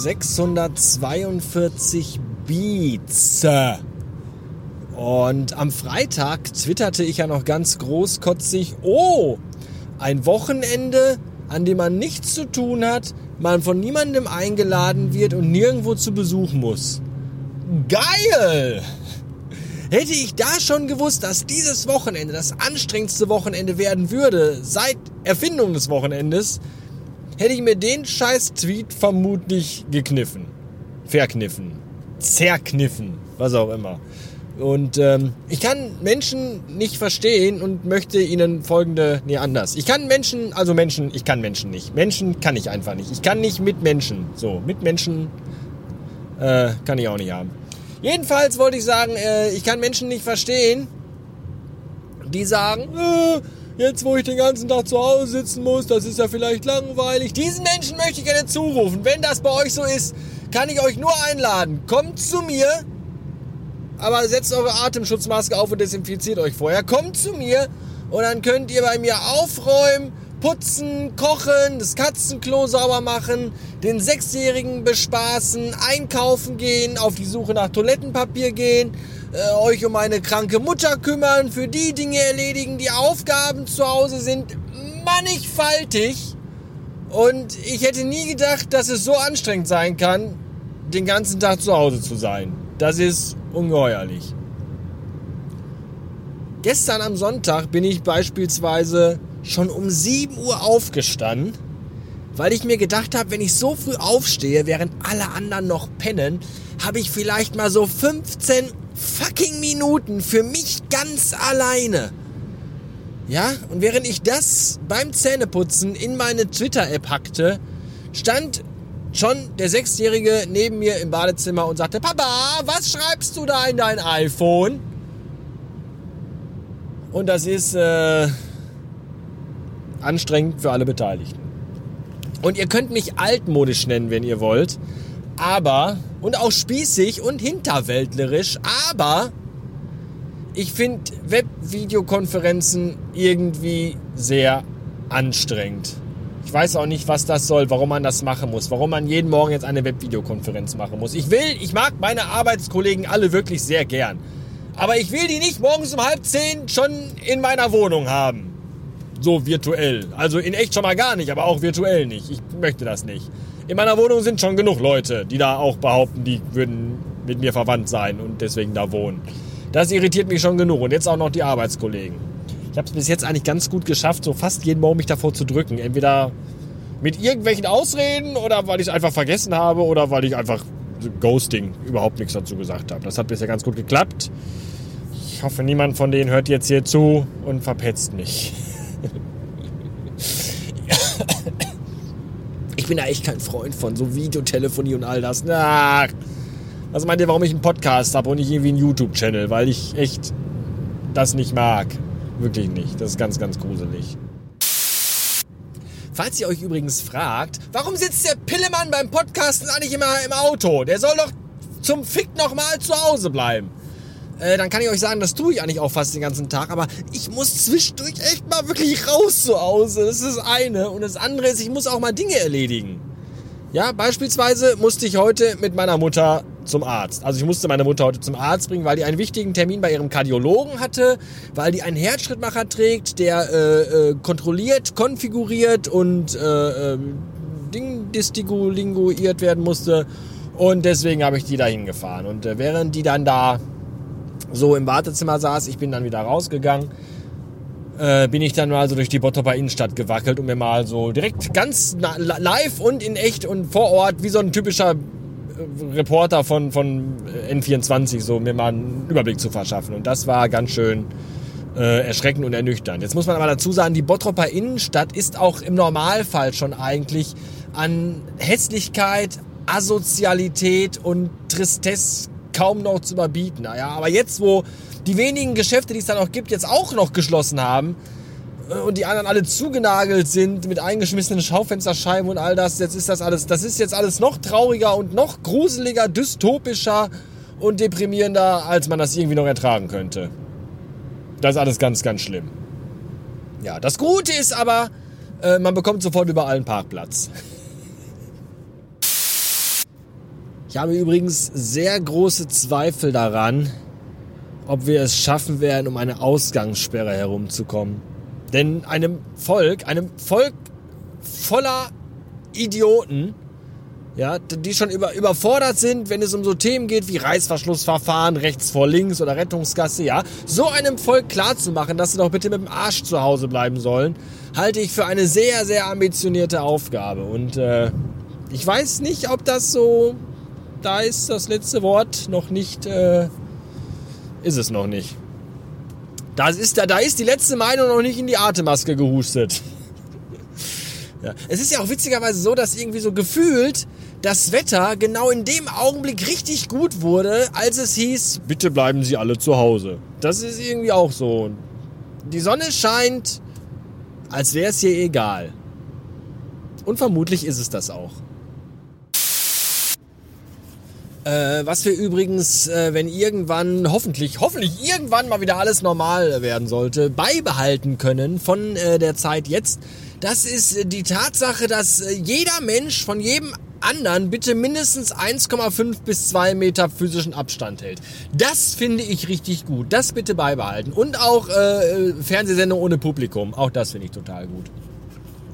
Montag 642 Beats. Und am Freitag twitterte ich ja noch ganz großkotzig, oh, ein Wochenende, an dem man nichts zu tun hat, man von niemandem eingeladen wird und nirgendwo zu Besuch muss. Geil! Hätte ich da schon gewusst, dass dieses Wochenende das anstrengendste Wochenende werden würde, seit Erfindung des Wochenendes, hätte ich mir den scheiß Tweet vermutlich gekniffen. Verkniffen. Zerkniffen. Was auch immer. Und ähm, ich kann Menschen nicht verstehen und möchte ihnen folgende, nee, anders. Ich kann Menschen, also Menschen, ich kann Menschen nicht. Menschen kann ich einfach nicht. Ich kann nicht mit Menschen. So, mit Menschen äh, kann ich auch nicht haben. Jedenfalls wollte ich sagen, äh, ich kann Menschen nicht verstehen, die sagen, äh, jetzt wo ich den ganzen Tag zu Hause sitzen muss, das ist ja vielleicht langweilig. Diesen Menschen möchte ich gerne zurufen. Wenn das bei euch so ist, kann ich euch nur einladen. Kommt zu mir, aber setzt eure Atemschutzmaske auf und desinfiziert euch vorher. Kommt zu mir und dann könnt ihr bei mir aufräumen, putzen, kochen, das Katzenklo sauber machen, den Sechsjährigen bespaßen, einkaufen gehen, auf die Suche nach Toilettenpapier gehen, äh, euch um eine kranke Mutter kümmern, für die Dinge erledigen, die Aufgaben zu Hause sind mannigfaltig. Und ich hätte nie gedacht, dass es so anstrengend sein kann, den ganzen Tag zu Hause zu sein. Das ist ungeheuerlich. Gestern am Sonntag bin ich beispielsweise schon um 7 Uhr aufgestanden, weil ich mir gedacht habe, wenn ich so früh aufstehe, während alle anderen noch pennen, habe ich vielleicht mal so 15 fucking Minuten für mich ganz alleine. Ja, und während ich das beim Zähneputzen in meine Twitter-App hackte, stand schon der Sechsjährige neben mir im Badezimmer und sagte, Papa, was schreibst du da in dein iPhone? Und das ist äh, anstrengend für alle Beteiligten. Und ihr könnt mich altmodisch nennen, wenn ihr wollt, aber, und auch spießig und hinterwäldlerisch, aber ich finde Webvideokonferenzen irgendwie sehr anstrengend. Ich weiß auch nicht, was das soll, warum man das machen muss, warum man jeden Morgen jetzt eine Webvideokonferenz machen muss. Ich will, ich mag meine Arbeitskollegen alle wirklich sehr gern. Aber ich will die nicht morgens um halb zehn schon in meiner Wohnung haben so virtuell. Also in echt schon mal gar nicht, aber auch virtuell nicht. Ich möchte das nicht. In meiner Wohnung sind schon genug Leute, die da auch behaupten, die würden mit mir verwandt sein und deswegen da wohnen. Das irritiert mich schon genug. Und jetzt auch noch die Arbeitskollegen. Ich habe es bis jetzt eigentlich ganz gut geschafft, so fast jeden Morgen mich davor zu drücken. Entweder mit irgendwelchen Ausreden oder weil ich es einfach vergessen habe oder weil ich einfach Ghosting überhaupt nichts dazu gesagt habe. Das hat bisher ganz gut geklappt. Ich hoffe, niemand von denen hört jetzt hier zu und verpetzt mich. Bin da echt kein Freund von, so Videotelefonie und all das. Na, was meint ihr, warum ich einen Podcast habe und nicht irgendwie einen YouTube-Channel? Weil ich echt das nicht mag. Wirklich nicht. Das ist ganz, ganz gruselig. Falls ihr euch übrigens fragt, warum sitzt der Pillemann beim Podcasten eigentlich immer im Auto? Der soll doch zum Fick nochmal zu Hause bleiben. Äh, dann kann ich euch sagen, das tue ich eigentlich auch fast den ganzen Tag. Aber ich muss zwischendurch echt mal wirklich raus zu Hause. Das ist das eine. Und das andere ist, ich muss auch mal Dinge erledigen. Ja, beispielsweise musste ich heute mit meiner Mutter zum Arzt. Also ich musste meine Mutter heute zum Arzt bringen, weil die einen wichtigen Termin bei ihrem Kardiologen hatte, weil die einen Herzschrittmacher trägt, der äh, äh, kontrolliert, konfiguriert und äh, äh, dingdistigulinguiert werden musste. Und deswegen habe ich die dahin gefahren. Und äh, während die dann da so im Wartezimmer saß, ich bin dann wieder rausgegangen, äh, bin ich dann mal so durch die Bottroper Innenstadt gewackelt, um mir mal so direkt ganz live und in echt und vor Ort, wie so ein typischer äh, Reporter von, von N24, so mir mal einen Überblick zu verschaffen. Und das war ganz schön äh, erschreckend und ernüchternd. Jetzt muss man aber dazu sagen, die Bottroper Innenstadt ist auch im Normalfall schon eigentlich an Hässlichkeit, Asozialität und Tristesse kaum noch zu überbieten. Naja, aber jetzt, wo die wenigen Geschäfte, die es da noch gibt, jetzt auch noch geschlossen haben äh, und die anderen alle zugenagelt sind mit eingeschmissenen Schaufensterscheiben und all das, jetzt ist das alles, das ist jetzt alles noch trauriger und noch gruseliger, dystopischer und deprimierender, als man das irgendwie noch ertragen könnte. Das ist alles ganz, ganz schlimm. Ja, das Gute ist aber, äh, man bekommt sofort überall einen Parkplatz. Ich habe übrigens sehr große Zweifel daran, ob wir es schaffen werden, um eine Ausgangssperre herumzukommen. Denn einem Volk, einem Volk voller Idioten, ja, die schon über, überfordert sind, wenn es um so Themen geht wie Reißverschlussverfahren, rechts vor links oder Rettungsgasse, ja, so einem Volk klarzumachen, dass sie doch bitte mit dem Arsch zu Hause bleiben sollen, halte ich für eine sehr, sehr ambitionierte Aufgabe. Und äh, ich weiß nicht, ob das so, da ist das letzte Wort noch nicht äh, ist es noch nicht. Das ist, da, da ist die letzte Meinung noch nicht in die Atemmaske gehustet. ja. Es ist ja auch witzigerweise so, dass irgendwie so gefühlt das Wetter genau in dem Augenblick richtig gut wurde, als es hieß, bitte bleiben Sie alle zu Hause. Das ist irgendwie auch so. Die Sonne scheint, als wäre es hier egal. Und vermutlich ist es das auch. Äh, was wir übrigens, äh, wenn irgendwann, hoffentlich, hoffentlich irgendwann mal wieder alles normal werden sollte, beibehalten können von äh, der Zeit jetzt, das ist die Tatsache, dass äh, jeder Mensch von jedem anderen bitte mindestens 1,5 bis 2 Meter physischen Abstand hält. Das finde ich richtig gut. Das bitte beibehalten. Und auch äh, Fernsehsendung ohne Publikum. Auch das finde ich total gut.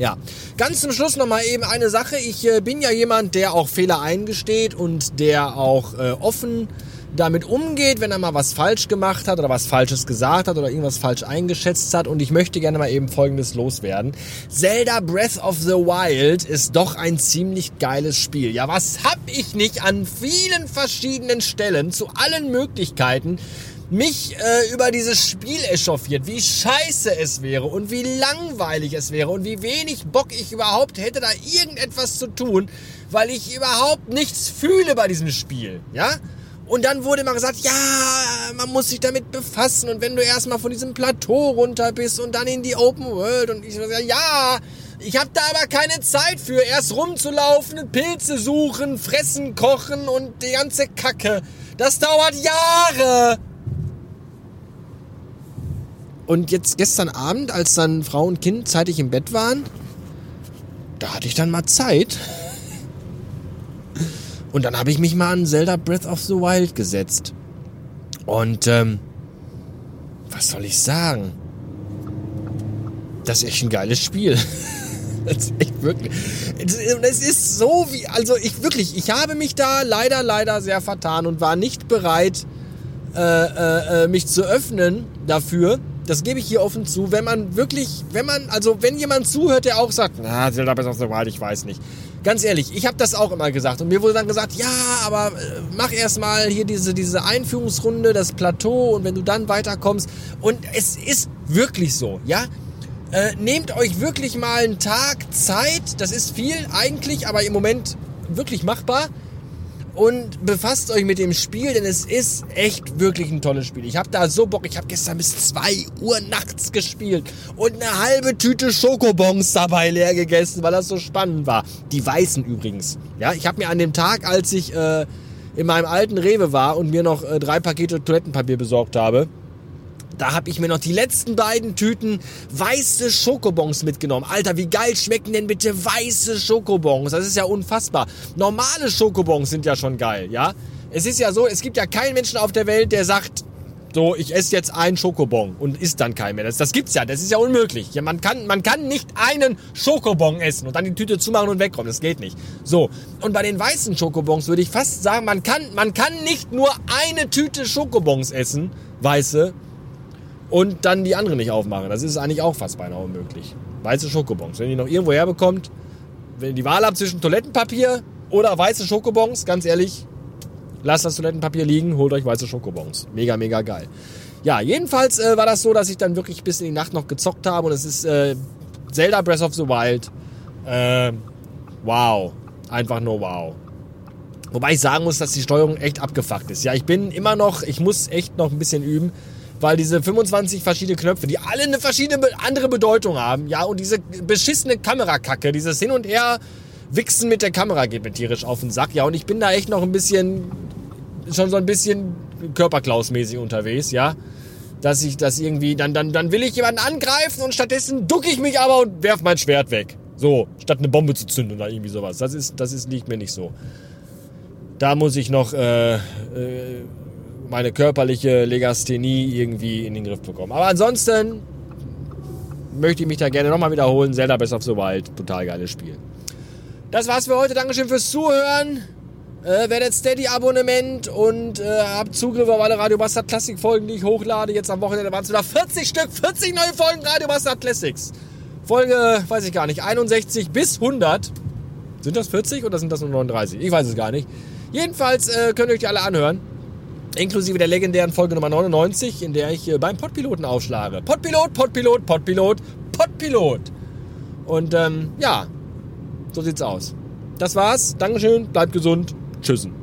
Ja, ganz zum Schluss nochmal eben eine Sache. Ich äh, bin ja jemand, der auch Fehler eingesteht und der auch äh, offen damit umgeht, wenn er mal was falsch gemacht hat oder was Falsches gesagt hat oder irgendwas falsch eingeschätzt hat. Und ich möchte gerne mal eben Folgendes loswerden. Zelda Breath of the Wild ist doch ein ziemlich geiles Spiel. Ja, was hab ich nicht an vielen verschiedenen Stellen zu allen Möglichkeiten mich äh, über dieses Spiel echauffiert, wie scheiße es wäre und wie langweilig es wäre und wie wenig Bock ich überhaupt hätte, da irgendetwas zu tun, weil ich überhaupt nichts fühle bei diesem Spiel, ja? Und dann wurde immer gesagt, ja, man muss sich damit befassen und wenn du erstmal von diesem Plateau runter bist und dann in die Open World und ich so, ja, ich habe da aber keine Zeit für, erst rumzulaufen, Pilze suchen, fressen, kochen und die ganze Kacke. Das dauert Jahre. Und jetzt gestern Abend, als dann Frau und Kind zeitig im Bett waren, da hatte ich dann mal Zeit. Und dann habe ich mich mal an Zelda Breath of the Wild gesetzt. Und ähm, was soll ich sagen? Das ist echt ein geiles Spiel. Das ist echt wirklich. Es ist so wie, also ich wirklich, ich habe mich da leider, leider sehr vertan und war nicht bereit, äh, äh, äh mich zu öffnen dafür. Das gebe ich hier offen zu. Wenn man wirklich, wenn man, also wenn jemand zuhört, der auch sagt, na, Zelda Breath of the Wild, ich weiß nicht. Ganz ehrlich, ich habe das auch immer gesagt und mir wurde dann gesagt, ja, aber äh, mach erstmal hier diese diese Einführungsrunde, das Plateau und wenn du dann weiterkommst und es ist wirklich so, ja? Äh, nehmt euch wirklich mal einen Tag Zeit, das ist viel eigentlich, aber im Moment wirklich machbar und befasst euch mit dem Spiel, denn es ist echt wirklich ein tolles Spiel. Ich habe da so Bock. Ich habe gestern bis 2 Uhr nachts gespielt und eine halbe Tüte Schokobons dabei leer gegessen, weil das so spannend war. Die weißen übrigens. Ja, ich habe mir an dem Tag, als ich äh, in meinem alten Rewe war und mir noch äh, drei Pakete Toilettenpapier besorgt habe, da habe ich mir noch die letzten beiden Tüten weiße Schokobons mitgenommen. Alter, wie geil schmecken denn bitte weiße Schokobons? Das ist ja unfassbar. Normale Schokobons sind ja schon geil, ja? Es ist ja so, es gibt ja keinen Menschen auf der Welt, der sagt, so, ich esse jetzt einen Schokobon und isst dann keinen mehr. Das, das gibt's ja, das ist ja unmöglich. Ja, man, kann, man kann nicht einen Schokobon essen und dann die Tüte zumachen und wegkommen. Das geht nicht. So, und bei den weißen Schokobons würde ich fast sagen, man kann, man kann nicht nur eine Tüte Schokobons essen, weiße, und dann die andere nicht aufmachen. Das ist eigentlich auch fast beinahe unmöglich. Weiße Schokobons. Wenn ihr noch irgendwo herbekommt, wenn ihr die Wahl habt zwischen Toilettenpapier oder weiße Schokobons, ganz ehrlich, lasst das Toilettenpapier liegen, holt euch weiße Schokobons. Mega, mega geil. Ja, jedenfalls äh, war das so, dass ich dann wirklich bis in die Nacht noch gezockt habe und es ist äh, Zelda Breath of the Wild. Äh, wow. Einfach nur wow. Wobei ich sagen muss, dass die Steuerung echt abgefuckt ist. Ja, ich bin immer noch, ich muss echt noch ein bisschen üben weil diese 25 verschiedene Knöpfe, die alle eine verschiedene andere Bedeutung haben, ja, und diese beschissene Kamerakacke, dieses Hin und Her Wichsen mit der Kamera geht mir tierisch auf den Sack, ja, und ich bin da echt noch ein bisschen, schon so ein bisschen Körperklausmäßig unterwegs, ja, dass ich das irgendwie, dann, dann, dann will ich jemanden angreifen und stattdessen ducke ich mich aber und werf mein Schwert weg. So, statt eine Bombe zu zünden oder irgendwie sowas. Das ist, das ist, liegt mir nicht so. Da muss ich noch äh, äh, meine körperliche Legasthenie irgendwie in den Griff bekommen. Aber ansonsten möchte ich mich da gerne nochmal wiederholen. Zelda Best of the Wild, total geiles Spiel. Das war's für heute. Dankeschön fürs Zuhören. Äh, werdet Steady-Abonnement und äh, habt Zugriff auf alle Radio Bastard Classic Folgen, die ich hochlade. Jetzt am Wochenende waren es wieder 40 Stück, 40 neue Folgen Radio Bastard Classics. Folge, weiß ich gar nicht, 61 bis 100. Sind das 40 oder sind das nur 39? Ich weiß es gar nicht. Jedenfalls äh, könnt ihr euch die alle anhören. Inklusive der legendären Folge Nummer 99, in der ich äh, beim Podpiloten aufschlage. Podpilot, Podpilot, Podpilot, Podpilot. Und ähm, ja, so sieht's aus. Das war's. Dankeschön, bleibt gesund. Tschüssen.